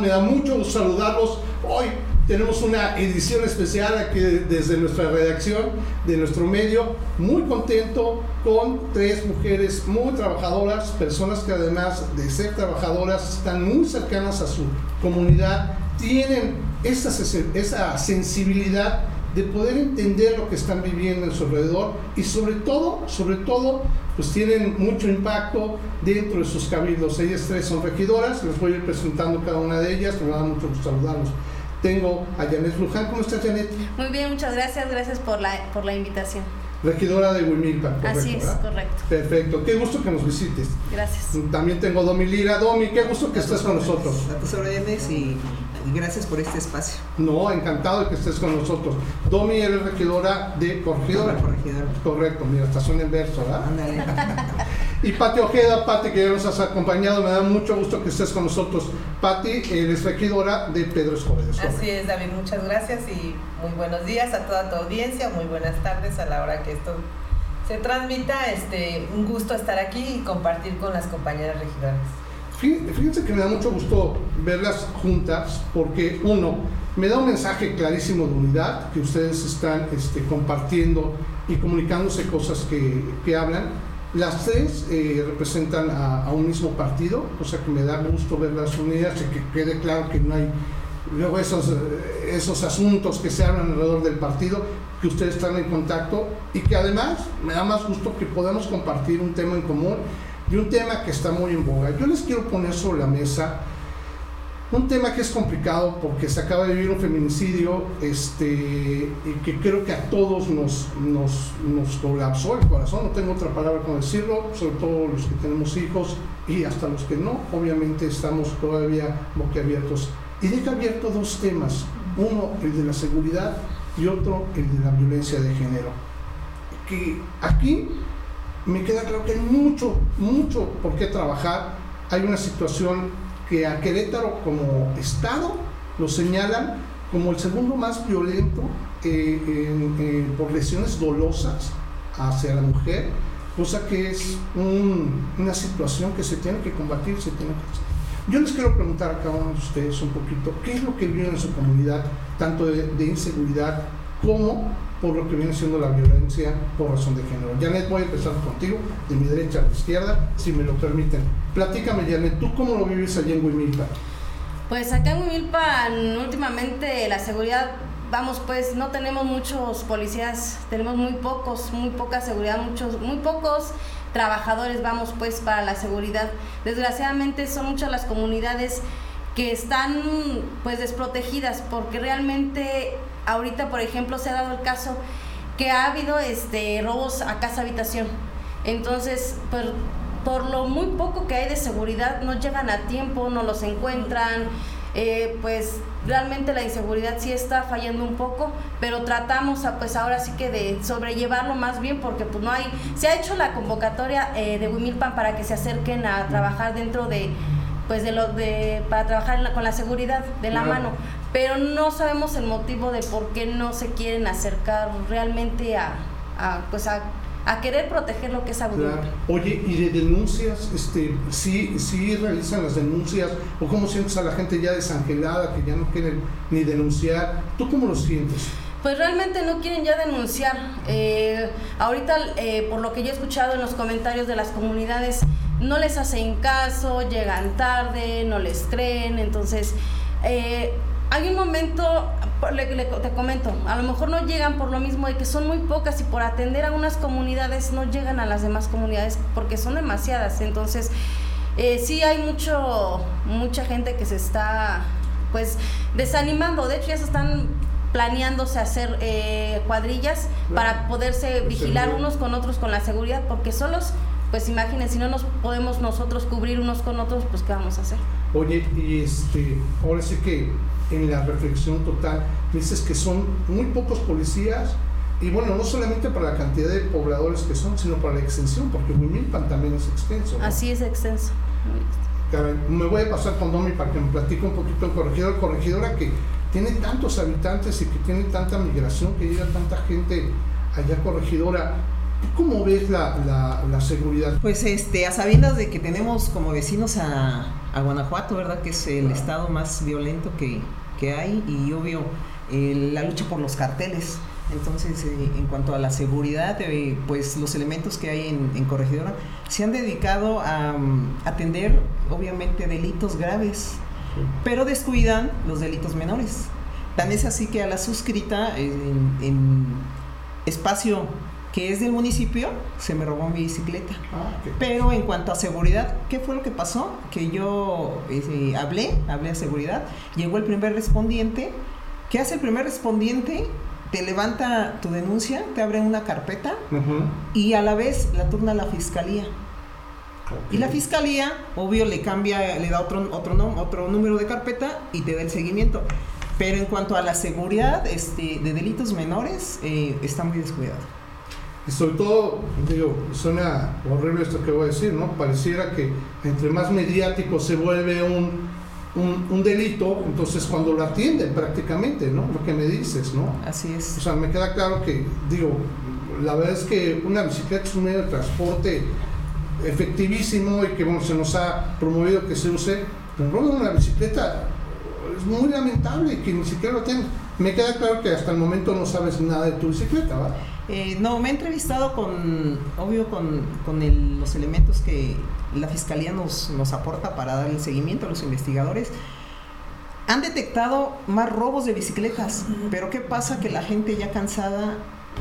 me da mucho saludarlos. Hoy tenemos una edición especial aquí desde nuestra redacción, de nuestro medio. Muy contento con tres mujeres muy trabajadoras, personas que además de ser trabajadoras están muy cercanas a su comunidad, tienen esa, esa sensibilidad de poder entender lo que están viviendo en su alrededor y sobre todo, sobre todo, pues tienen mucho impacto dentro de sus cabildos. Ellas tres son regidoras, les voy a ir presentando cada una de ellas, me va a dar mucho gusto saludarlos. Tengo a Janet Luján, ¿cómo estás Janet? Muy bien, muchas gracias, gracias por la, por la invitación. Regidora de Huimilpa, correcto. Así es, correcto. Perfecto, qué gusto que nos visites. Gracias. También tengo a Domi Lira. Domi, qué gusto que estés con nosotros. A tus órdenes y gracias por este espacio. No, encantado de que estés con nosotros. Domi, eres regidora de Corregidora. Corregidora. Correcto, mira, estación en verso, ¿verdad? Ándale. y Pati Ojeda, Pati, que ya nos has acompañado, me da mucho gusto que estés con nosotros. Pati, eres regidora de Pedro Escobar. Así es, David, muchas gracias y muy buenos días a toda tu audiencia, muy buenas tardes a la hora que esto se transmita. Este, un gusto estar aquí y compartir con las compañeras regidoras. Fíjense que me da mucho gusto verlas juntas porque uno, me da un mensaje clarísimo de unidad, que ustedes están este, compartiendo y comunicándose cosas que, que hablan. Las tres eh, representan a, un mismo partido, o sea que me da gusto verlas unidas y que quede claro que no hay luego esos, esos asuntos que se hablan alrededor del partido, que ustedes están en contacto y que además me da más gusto que podamos compartir un tema en común y un tema que está muy en boga. Yo les quiero poner sobre la mesa un tema que es complicado porque se acaba de vivir un feminicidio este, y que creo que a todos nos, nos, nos colapsó el corazón, no tengo otra palabra como decirlo, sobre todo los que tenemos hijos y hasta los que no, obviamente estamos todavía boquiabiertos. Y deja abierto dos temas, uno el de la seguridad y otro el de la violencia de género. Que aquí me queda claro que hay mucho, mucho por qué trabajar. Hay una situación que a Querétaro como Estado lo señalan como el segundo más violento eh, por lesiones dolosas hacia la mujer, cosa que es una situación que se tiene que combatir, se tiene que Yo les quiero preguntar a cada uno de ustedes un poquito, ¿qué es lo que viven en su comunidad, tanto de inseguridad como por lo que viene siendo la violencia por razón de género. Janet, voy a empezar contigo, de mi derecha a la izquierda, si me lo permiten. Platícame, Janet, ¿tú cómo lo vives allí en Huimilpa? Pues acá en Huimilpa, últimamente la seguridad, vamos, pues no tenemos muchos policías, tenemos muy pocos, muy poca seguridad, muchos, muy pocos trabajadores, vamos, pues para la seguridad. Desgraciadamente son muchas las comunidades que están pues desprotegidas porque realmente ahorita, por ejemplo, se ha dado el caso que ha habido este, robos a casa habitación. Entonces, por, por lo muy poco que hay de seguridad, no llegan a tiempo, no los encuentran. Eh, pues realmente la inseguridad sí está fallando un poco, pero tratamos a, pues ahora sí que de sobrellevarlo más bien porque pues no hay, se ha hecho la convocatoria eh, de Wimilpan para que se acerquen a trabajar dentro de pues de lo de para trabajar con la seguridad de la mano, pero no sabemos el motivo de por qué no se quieren acercar realmente a, pues a, querer proteger lo que es claro. Oye, ¿y de denuncias? Este, ¿sí, ¿Sí realizan las denuncias? ¿O cómo sientes a la gente ya desangelada, que ya no quieren ni denunciar? ¿Tú cómo lo sientes? Pues realmente no quieren ya denunciar. Eh, ahorita, eh, por lo que yo he escuchado en los comentarios de las comunidades, no les hacen caso, llegan tarde, no les creen, entonces... Eh, hay un momento, te comento, a lo mejor no llegan por lo mismo de que son muy pocas y por atender a unas comunidades no llegan a las demás comunidades porque son demasiadas. Entonces, eh, sí hay mucho, mucha gente que se está pues desanimando. De hecho, ya se están planeándose hacer eh, cuadrillas para poderse vigilar unos con otros con la seguridad porque solos pues imagínense, si no nos podemos nosotros cubrir unos con otros, pues ¿qué vamos a hacer? Oye, y este, ahora sí que en la reflexión total, dices que son muy pocos policías, y bueno, no solamente para la cantidad de pobladores que son, sino para la extensión, porque Huimilpan también es extenso. Así es extenso. me voy a pasar con Domi para que me platique un poquito en corregidor, corregidora que tiene tantos habitantes y que tiene tanta migración, que llega tanta gente allá corregidora. ¿Cómo ves la, la, seguridad? Pues este, a sabiendas de que tenemos como vecinos a, a Guanajuato, ¿verdad? Que es el estado más violento que, que hay y obvio la lucha por los carteles. Entonces, eh, en cuanto a la seguridad, eh, pues los elementos que hay en, Corregidora se han dedicado a mm, atender, obviamente, delitos graves, pero descuidan los delitos menores. Tan es así que a la suscrita, en, espacio que es del municipio, se me robó mi bicicleta. Ah, pero en cuanto a seguridad, ¿qué fue lo que pasó? Que yo eh, hablé, hablé a seguridad, llegó el primer respondiente. ¿Qué hace el primer respondiente? te levanta tu denuncia, te abre una carpeta y a la vez la turna a la fiscalía. Y la fiscalía, obvio, le cambia, le da otro, otro, otro número de carpeta y te da el seguimiento. Pero en cuanto a la seguridad este, de delitos menores, eh, está muy descuidado. Y sobre todo, digo, suena horrible esto que voy a decir, ¿no? Pareciera que entre más mediático se vuelve un, un, delito, entonces cuando lo atienden prácticamente, ¿no? Lo que me dices, ¿no? Así es. O sea, me queda claro que, digo, la verdad es que una bicicleta es un medio de transporte efectivísimo y que, bueno, se nos ha promovido que se use, pero robo una bicicleta es muy lamentable que ni siquiera lo tengan. Me queda claro que hasta el momento no sabes nada de tu bicicleta, ¿va? Eh, no, me he entrevistado con, obvio, con, con los elementos que la fiscalía nos, nos aporta para darle seguimiento a los investigadores. Han detectado más robos de bicicletas, pero ¿qué pasa? Que la gente ya cansada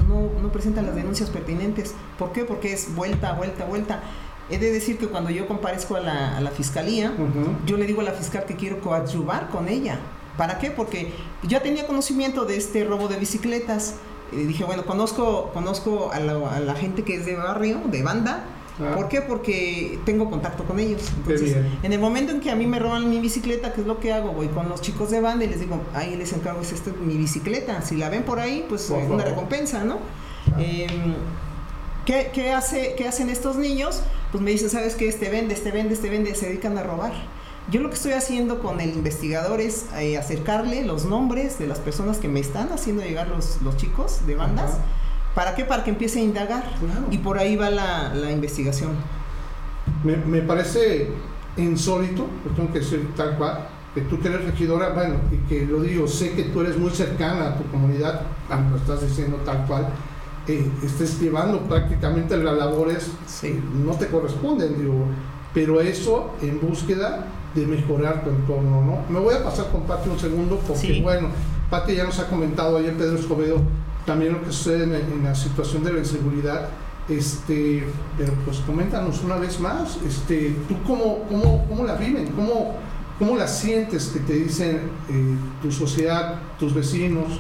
no, no presenta las denuncias pertinentes. ¿Por qué? Porque es vuelta, vuelta, vuelta. He de decir que cuando yo comparezco a la, a la fiscalía, yo le digo a la fiscal que quiero coadyuvar con ella. ¿Para qué? Porque ya tenía conocimiento de este robo de bicicletas. Y dije, bueno, conozco, conozco a la, a la gente que es de barrio, de banda, Ah. ¿Por qué? Porque tengo contacto con ellos. Entonces, en el momento en que a mí me roban mi bicicleta, ¿qué es lo que hago? Voy con los chicos de banda y les digo, ahí les encargo, es esta mi bicicleta. Si la ven por ahí, pues es una recompensa, ¿no? Em, ¿qué, hace, ¿Qué hacen estos niños? Pues me dicen, ¿sabes qué? Este vende, este vende, este vende, se dedican a robar. Yo lo que estoy haciendo con el investigador es eh, acercarle los nombres de las personas que me están haciendo llegar los, los chicos de bandas. ¿Para qué? Para que empiece a indagar. Y por ahí va la, investigación. Me, parece insólito, lo tengo que decir tal cual, que tú que eres regidora, bueno, y que lo digo, sé que tú eres muy cercana a tu comunidad, lo estás diciendo tal cual, eh, estés llevando prácticamente las labores, sí. no te corresponden, digo, pero eso en búsqueda de mejorar tu entorno, ¿no? Me voy a pasar con Pati un segundo, porque bueno, Pati ya nos ha comentado ayer Pedro Escobedo también lo que sucede en, la situación de la inseguridad. Este, pero pues coméntanos una vez más, este, ¿tú cómo, cómo, cómo la viven? ¿Cómo, ¿Cómo la sientes que te dicen eh, tu sociedad, tus vecinos?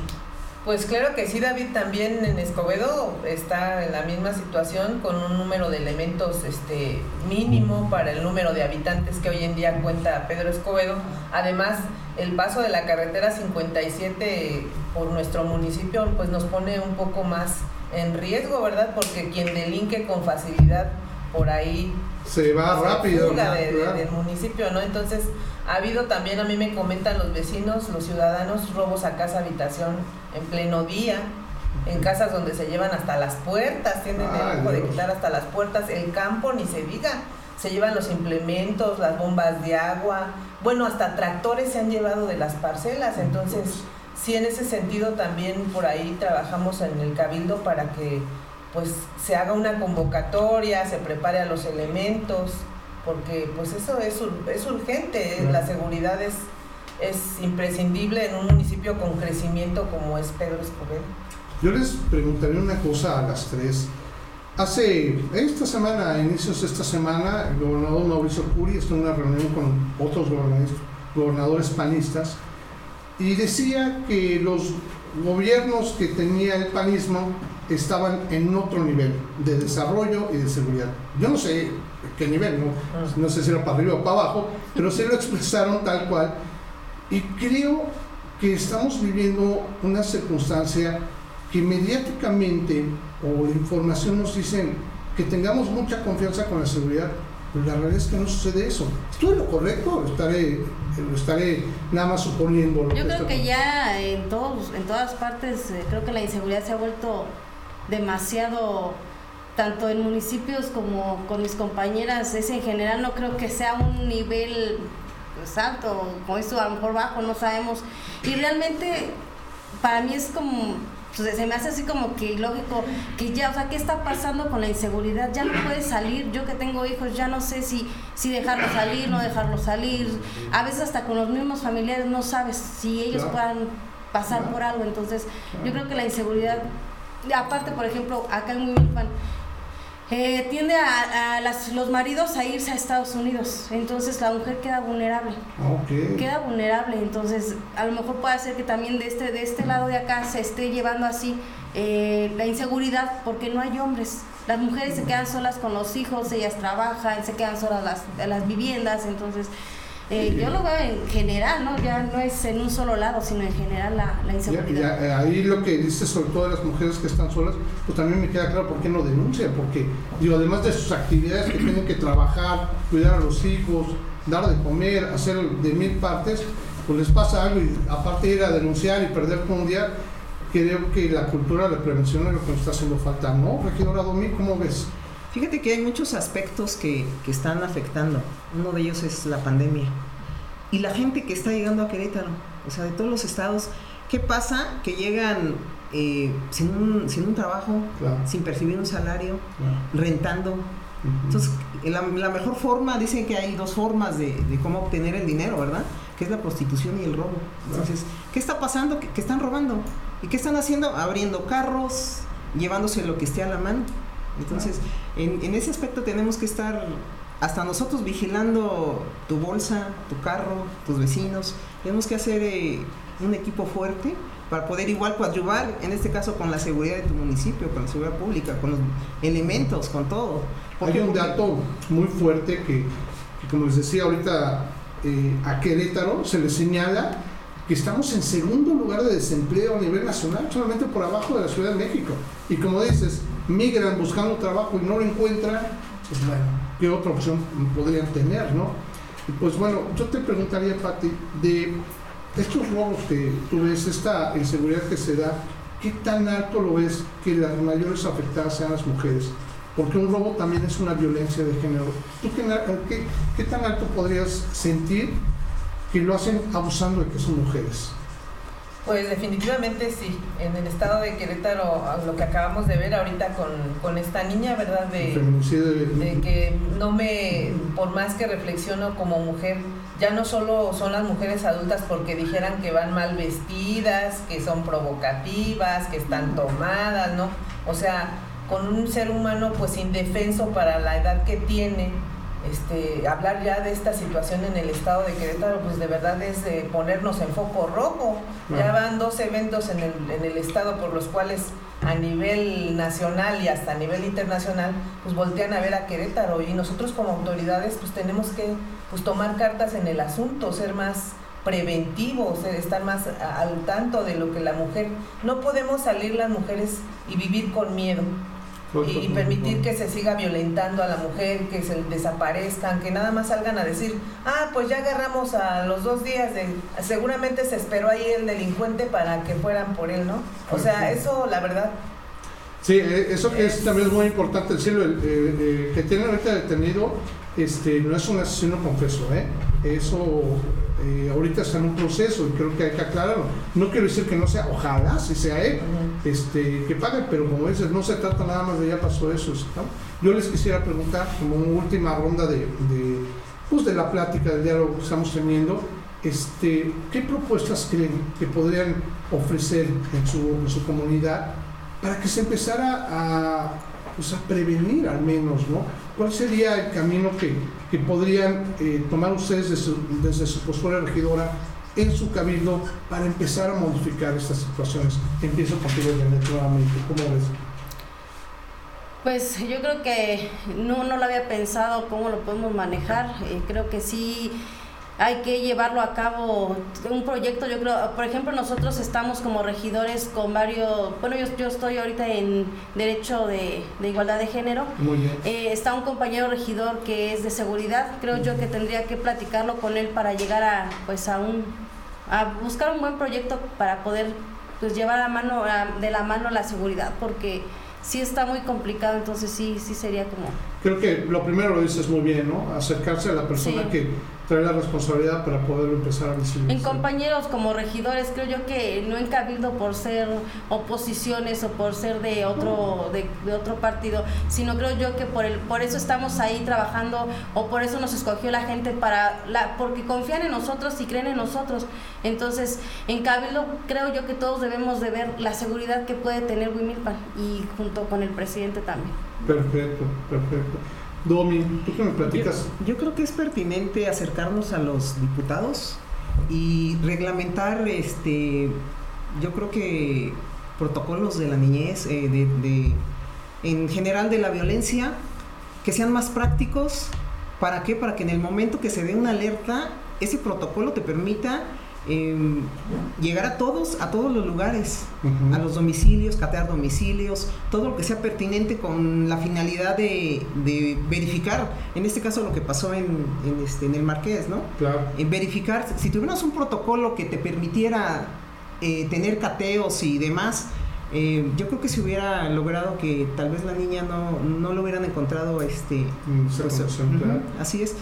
Pues claro que sí, David, también en Escobedo está en la misma situación con un número de elementos este, mínimo para el número de habitantes que hoy en día cuenta Pedro Escobedo. Además, el paso de la carretera 57 por nuestro municipio pues nos pone un poco más en riesgo, ¿verdad? Porque quien delinque con facilidad por ahí se va rápido del municipio, ¿no? Entonces, ha habido también, a mí me comentan los vecinos, los ciudadanos, robos a casa habitación en pleno día, en casas donde se llevan hasta las puertas, tienen el lujo de quitar hasta las puertas, el campo ni se diga, se llevan los implementos, las bombas de agua, bueno, hasta tractores se han llevado de las parcelas, entonces sí en ese sentido también por ahí trabajamos en el cabildo para que pues se haga una convocatoria, se prepare a los elementos, porque pues eso es, es urgente, la seguridad es, es imprescindible en un municipio con crecimiento como es Pedro Escobedo. Yo les preguntaré una cosa a las tres. Hace esta semana, a inicios de esta semana, el gobernador Mauricio Curi estuvo en una reunión con otros gobernadores panistas y decía que los gobiernos que tenía el panismo estaban en otro nivel de desarrollo y de seguridad. Yo no sé qué nivel, no, ah. no sé si era para arriba o para abajo, pero sí lo expresaron tal cual. Y creo que estamos viviendo una circunstancia que mediáticamente o la información nos dicen que tengamos mucha confianza con la seguridad, pero la realidad es que no sucede eso. ¿Estoy lo correcto? Estaré, lo estaré nada más suponiendo. Yo creo que ya en, todos, en todas partes, eh, creo que la inseguridad se ha vuelto demasiado tanto en municipios como con mis compañeras, es en general no creo que sea un nivel pues, alto, como esto a lo mejor bajo, no sabemos. Y realmente para mí es como pues, se me hace así como que ilógico que ya, o sea, ¿qué está pasando con la inseguridad? Ya no puedes salir, yo que tengo hijos ya no sé si, si dejarlo salir, no dejarlo salir. A veces hasta con los mismos familiares no sabes si ellos puedan pasar por algo. Entonces, yo creo que la inseguridad, aparte, por ejemplo, acá en Huimilpan, eh, tiende a, los maridos a irse a Estados Unidos, entonces la mujer queda vulnerable. Queda vulnerable, entonces a lo mejor puede ser que también de este, de este lado de acá se esté llevando así eh, la inseguridad porque no hay hombres. Las mujeres se quedan solas con los hijos, ellas trabajan, se quedan solas las, las viviendas, entonces eh, yo lo veo en general, ¿no? Ya no es en un solo lado, sino en general la, la inseguridad. Eh, ahí lo que dices sobre todo de las mujeres que están solas, pues también me queda claro por qué no denuncian, porque digo, además de sus actividades que tienen que trabajar, cuidar a los hijos, dar de comer, hacer de mil partes, pues les pasa algo y aparte de ir a denunciar y perder un día, creo que la cultura de prevención es lo que nos está haciendo falta, ¿no? Regidora Domi, ¿cómo ves? Fíjate que hay muchos aspectos que, que, están afectando. Uno de ellos es la pandemia. Y la gente que está llegando a Querétaro, o sea, de todos los estados, ¿qué pasa? Que llegan eh, sin, un, sin un trabajo, sin percibir un salario, rentando. Entonces, la, la, mejor forma, dicen que hay dos formas de, de, cómo obtener el dinero, ¿verdad? Que es la prostitución y el robo. Entonces, ¿qué está pasando? ¿Qué, están robando? ¿Y qué están haciendo? Abriendo carros, llevándose lo que esté a la mano. Entonces, en, en, ese aspecto tenemos que estar hasta nosotros vigilando tu bolsa, tu carro, tus vecinos. Tenemos que hacer eh, un equipo fuerte para poder igual coadyuvar, en este caso con la seguridad de tu municipio, con la seguridad pública, con los elementos, con todo. Hay un dato muy fuerte que, como les decía ahorita, eh, a Querétaro se le señala que estamos en segundo lugar de desempleo a nivel nacional, solamente por abajo de la Ciudad de México. Y como dices, migran buscando trabajo y no lo encuentran, pues bueno, ¿qué otra opción podrían tener, no? Pues bueno, yo te preguntaría, Pati, de estos robos que tú ves, esta inseguridad que se da, ¿qué tan alto lo ves que las mayores afectadas sean las mujeres? Porque un robo también es una violencia de género. ¿Tú qué, qué tan alto podrías sentir que lo hacen abusando de que son mujeres? Pues definitivamente sí. En el estado de Querétaro, lo que acabamos de ver ahorita con, esta niña, ¿verdad? De, de, que no me, por más que reflexiono como mujer, ya no solo son las mujeres adultas porque dijeran que van mal vestidas, que son provocativas, que están tomadas, ¿no? O sea, con un ser humano pues indefenso para la edad que tiene, este, hablar ya de esta situación en el estado de Querétaro, pues de verdad es ponernos en foco rojo. Ya van dos eventos en el, en el estado por los cuales a nivel nacional y hasta a nivel internacional, pues voltean a ver a Querétaro. Y nosotros como autoridades pues tenemos que pues tomar cartas en el asunto, ser más preventivos, estar más al tanto de lo que la mujer, no podemos salir las mujeres y vivir con miedo y permitir que se siga violentando a la mujer, que se desaparezcan, que nada más salgan a decir, ah, pues ya agarramos a los dos días, de, seguramente se esperó ahí el delincuente para que fueran por él, ¿no? O sea, eso la verdad. Sí, eh, eso que es, también es muy importante decirlo, el, eh, que tiene ahorita detenido este, no es un asesino confeso, ¿eh? Eso eh, ahorita está en un proceso y creo que hay que aclararlo. No quiero decir que no sea, ojalá si sea él, este, que pague, pero como dices, no se trata nada más de ya pasó eso. Yo les quisiera preguntar, como una última ronda de, de, pues de la plática, del diálogo que estamos teniendo, este, ¿qué propuestas creen que podrían ofrecer en su, en su comunidad para que se empezara a, pues a prevenir al menos, ¿no? ¿Cuál sería el camino que, que podrían eh, tomar ustedes desde su postura regidora en su cabildo para empezar a modificar estas situaciones? Empiezo contigo, Janet, nuevamente. ¿Cómo ves? Pues yo creo que no, no lo había pensado cómo lo podemos manejar. Eh, creo que sí hay que llevarlo a cabo un proyecto yo creo por ejemplo nosotros estamos como regidores con varios bueno yo, yo estoy ahorita en derecho de, igualdad de género Muy bien. Eh, está un compañero regidor que es de seguridad creo yo que tendría que platicarlo con él para llegar a pues a un a buscar un buen proyecto para poder pues llevar a mano de la mano la seguridad porque sí está muy complicado, entonces sí, sí sería como... Creo que lo primero lo dices muy bien, ¿no? Acercarse a la persona Sí. que trae la responsabilidad para poder empezar a En visibilizar. compañeros como regidores, creo yo que no en cabildo por ser oposiciones o por ser de otro de, de otro partido, sino creo yo que por el por eso estamos ahí trabajando o por eso nos escogió la gente para la porque confían en nosotros y creen en nosotros. Entonces, en cabildo creo yo que todos debemos de ver la seguridad que puede tener Wimilpan y junto con el presidente también. Perfecto, perfecto. Domi, ¿tú qué me platicas? Yo, creo que es pertinente acercarnos a los diputados y reglamentar, este, yo creo que protocolos de la niñez, eh, de, de- en general de la violencia, que sean más prácticos. ¿Para qué? Para que en el momento que se dé una alerta, ese protocolo te permita em, llegar a todos, a todos los lugares, a los domicilios, catear domicilios, todo lo que sea pertinente con la finalidad de, de verificar, en este caso lo que pasó en, en este, en el Marqués, ¿no? Claro. En verificar, si tuviéramos un protocolo que te permitiera eh, tener cateos y demás, eh, yo creo que se hubiera logrado que tal vez la niña no, no lo hubieran encontrado este, pues, así es.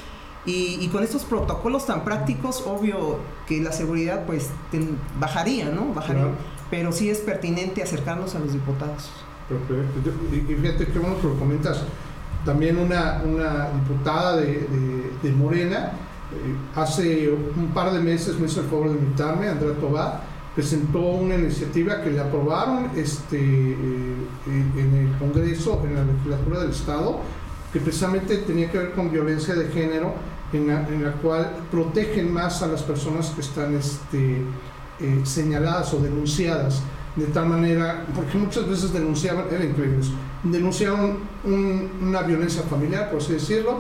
Y, y con estos protocolos tan prácticos, obvio que la seguridad pues ten- bajaría, ¿no? Bajaría. Claro. Pero sí es pertinente acercarnos a los diputados. Perfecto. Y y fíjate qué bueno que lo comentas. También una, una diputada de, de- de Morena, eh, hace un par de meses me hizo el favor de invitarme, Andrea Tobar, presentó una iniciativa que le aprobaron este, eh, en el Congreso, en la legislatura del Estado, que precisamente tenía que ver con violencia de género, en la, en la cual protegen más a las personas que están este, eh, señaladas o denunciadas de tal manera, porque muchas veces denunciaban, era increíble eso, denunciaron un- una violencia familiar, por así decirlo,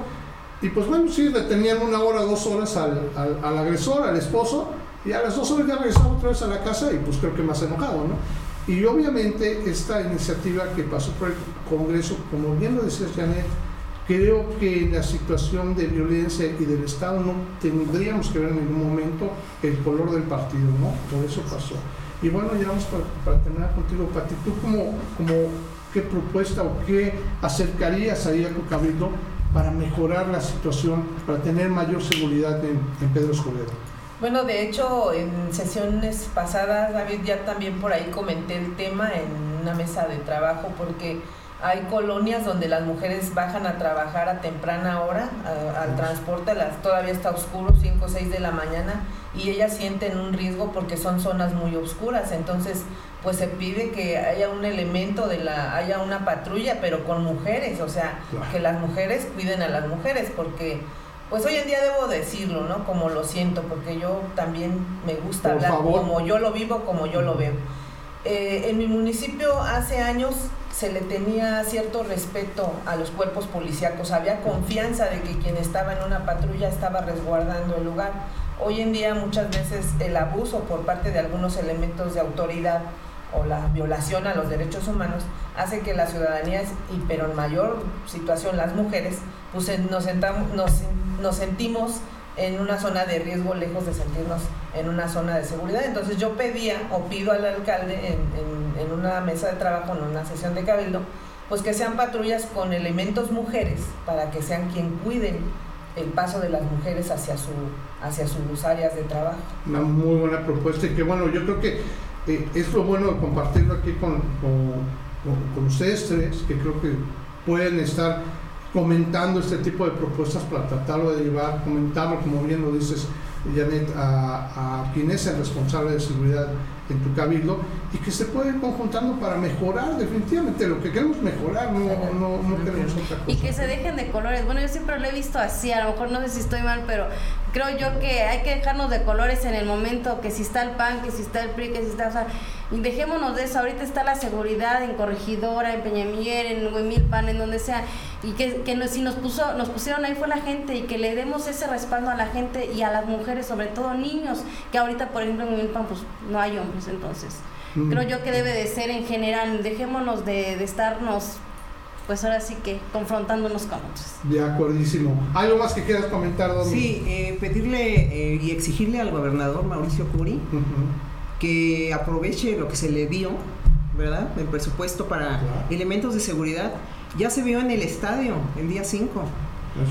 y pues bueno, sí, detenían una hora, dos horas al, al- al agresor, al esposo, y a las dos horas ya regresaba otra vez a la casa y pues creo que más enojado, ¿no? Y obviamente esta iniciativa que pasó por el Congreso, como bien lo decías Janet, creo que la situación de violencia y del Estado no tendríamos que ver en ningún momento el color del partido, ¿no? Por eso pasó. Y bueno, ya vamos para, para terminar contigo, Pati. ¿Tú como, como qué propuesta o qué acercarías ahí a tu cabildo para mejorar la situación, para tener mayor seguridad en, en Pedro Escobedo? Bueno, de hecho, en sesiones pasadas, David, ya también por ahí comenté el tema en una mesa de trabajo, porque hay colonias donde las mujeres bajan a trabajar a temprana hora, a- al transporte, las, todavía está oscuro, 5 o 6 de la mañana, y ellas sienten un riesgo porque son zonas muy oscuras. Entonces, pues se pide que haya un elemento de la, haya una patrulla, pero con mujeres, o sea, Claro. que las mujeres cuiden a las mujeres, porque pues hoy en día debo decirlo, ¿no? Como lo siento, porque yo también me gusta Por hablar favor. como yo lo vivo, como yo lo veo. Eh, en mi municipio hace años se le tenía cierto respeto a los cuerpos policíacos, había confianza de que quien estaba en una patrulla estaba resguardando el lugar. Hoy en día muchas veces el abuso por parte de algunos elementos de autoridad o la violación a los derechos humanos hace que la ciudadanía, y pero en mayor situación las mujeres, pues en- nos, sentamos, nos, nos sentimos en una zona de riesgo lejos de sentirnos en una zona de seguridad. Entonces yo pedía o pido al alcalde en, en- una mesa de trabajo, en una sesión de cabildo, pues que sean patrullas con elementos mujeres para que sean quien cuiden el paso de las mujeres hacia, su, hacia sus áreas de trabajo. Una muy buena propuesta y que bueno, yo creo que eh, es lo bueno de compartirlo aquí con, con, con- con ustedes tres, que creo que pueden estar comentando este tipo de propuestas para tratarlo de llevar, comentarlo, como bien lo dices, Janet, a, a quien es el responsable de seguridad en tu cabildo y que se puede ir conjuntando para mejorar definitivamente lo que queremos mejorar, no, no, no queremos otra cosa. Y que se dejen de colores. Bueno, yo siempre lo he visto así, a lo mejor no sé si estoy mal, pero creo yo que hay que dejarnos de colores en el momento, que si está el PAN, que si está el PRI, que si está, o sea, y dejémonos de eso. Ahorita está la seguridad en Corregidora, en Peñamiller, en Huimilpan, en donde sea, y que, que nos- si nos puso, nos pusieron ahí fue la gente y que le demos ese respaldo a la gente y a las mujeres, sobre todo niños, que ahorita, por ejemplo, en Huimilpan, pues no hay hombres, entonces. Mm. Creo yo que debe de ser en general, dejémonos de, de estarnos, pues ahora sí que confrontándonos con otros. De acuerdísimo. ¿Algo más que quieras comentar, Domi? Sí, eh, pedirle eh, y exigirle al gobernador Mauricio Curi. Que aproveche lo que se le dio ¿verdad? El presupuesto para elementos de seguridad. Ya se vio en el estadio el día 5.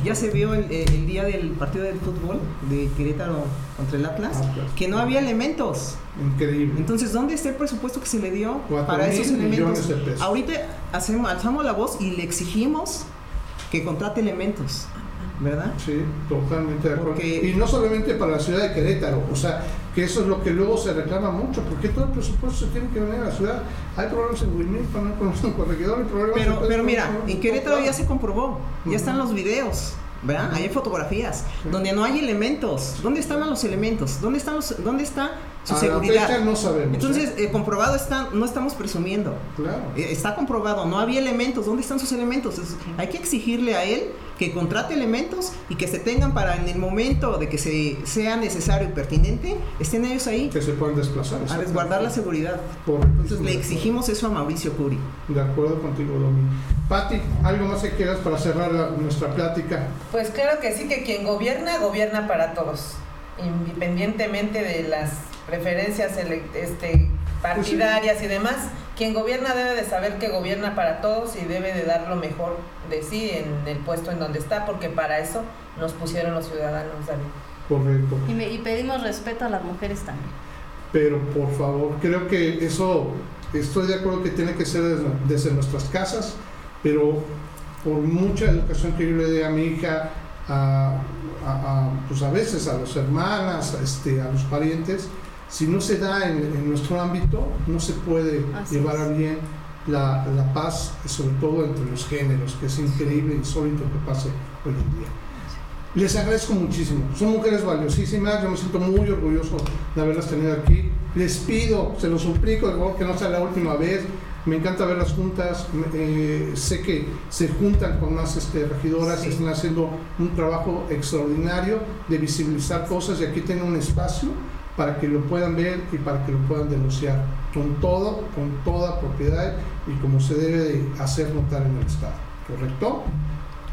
Ya se vio el, el, día del partido del fútbol de Querétaro contra el Atlas, ah, que no había elementos. Increíble. Entonces, ¿dónde está el presupuesto que se le dio para esos elementos? Ahorita hacemos, alzamos la voz y le exigimos que contrate elementos. ¿verdad? Sí, totalmente de acuerdo. Y no solamente para la ciudad de Querétaro, o sea, que eso es lo que luego se reclama mucho, porque todo el presupuesto se tiene que venir a la ciudad. Hay problemas en Huimilpa, no hay Corregidor, hay problemas Pero, pero mira, en Querétaro ya se comprobó, ya están los videos. ¿verdad? Hay fotografías donde no hay elementos. ¿Dónde están los elementos? ¿Dónde están los, dónde está su seguridad. no sabemos. Entonces, ¿eh? Eh, comprobado está, no estamos presumiendo. Claro. Eh, está comprobado, no había elementos. ¿Dónde están sus elementos? hay que exigirle a él que contrate elementos y que se tengan para en el momento de que se, sea necesario y pertinente, estén ellos ahí. Que se puedan desplazar. A resguardar la seguridad. Entonces, le exigimos eso a Mauricio Curi. De acuerdo contigo, Domi. Patti, ¿algo más que quieras para cerrar nuestra plática? Pues claro que sí, que quien gobierna, gobierna para todos independientemente de las preferencias este, partidarias y demás, quien gobierna debe de saber que gobierna para todos y debe de dar lo mejor de sí en el puesto en donde está, porque para eso nos pusieron los ciudadanos, Correcto. Y, pedimos respeto a las mujeres también. Pero por favor, creo que eso, estoy de acuerdo que tiene que ser desde, nuestras casas, pero por mucha educación que yo le dé a mi hija, a, a, pues a veces a las hermanas, este, a los parientes, si no se da en, nuestro ámbito, no se puede llevar bien la, la, paz, sobre todo entre los géneros, que es increíble, insólito que pase hoy en día. Les agradezco muchísimo, son mujeres valiosísimas, yo me siento muy orgulloso de haberlas tenido aquí. Les pido, se lo suplico, que no sea la última vez, me encanta verlas juntas, eh, sé que se juntan con más este, regidoras, están haciendo un trabajo extraordinario de visibilizar cosas y aquí tienen un espacio para que lo puedan ver y para que lo puedan denunciar con todo, con toda propiedad y como se debe de hacer notar en el Estado. ¿Correcto?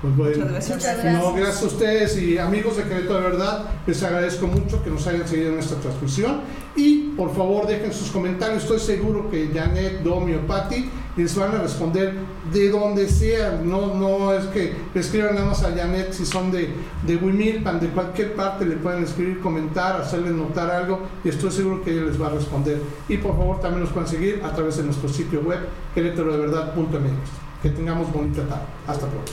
Pues bueno, gracias. No, gracias a ustedes y amigos de Querétaro de Verdad, les agradezco mucho que nos hayan seguido en esta transmisión y por favor dejen sus comentarios, estoy seguro que Janet, Domi o Patti les van a responder de donde sea, no, no es que le escriban nada más a Janet si son de, de Wimilpan, de cualquier parte le pueden escribir, comentar, hacerle notar algo y estoy seguro que ella les va a responder. Y por favor también nos pueden seguir a través de nuestro sitio web querétarodeverdad.mx. Que tengamos bonita tarde. Hasta pronto.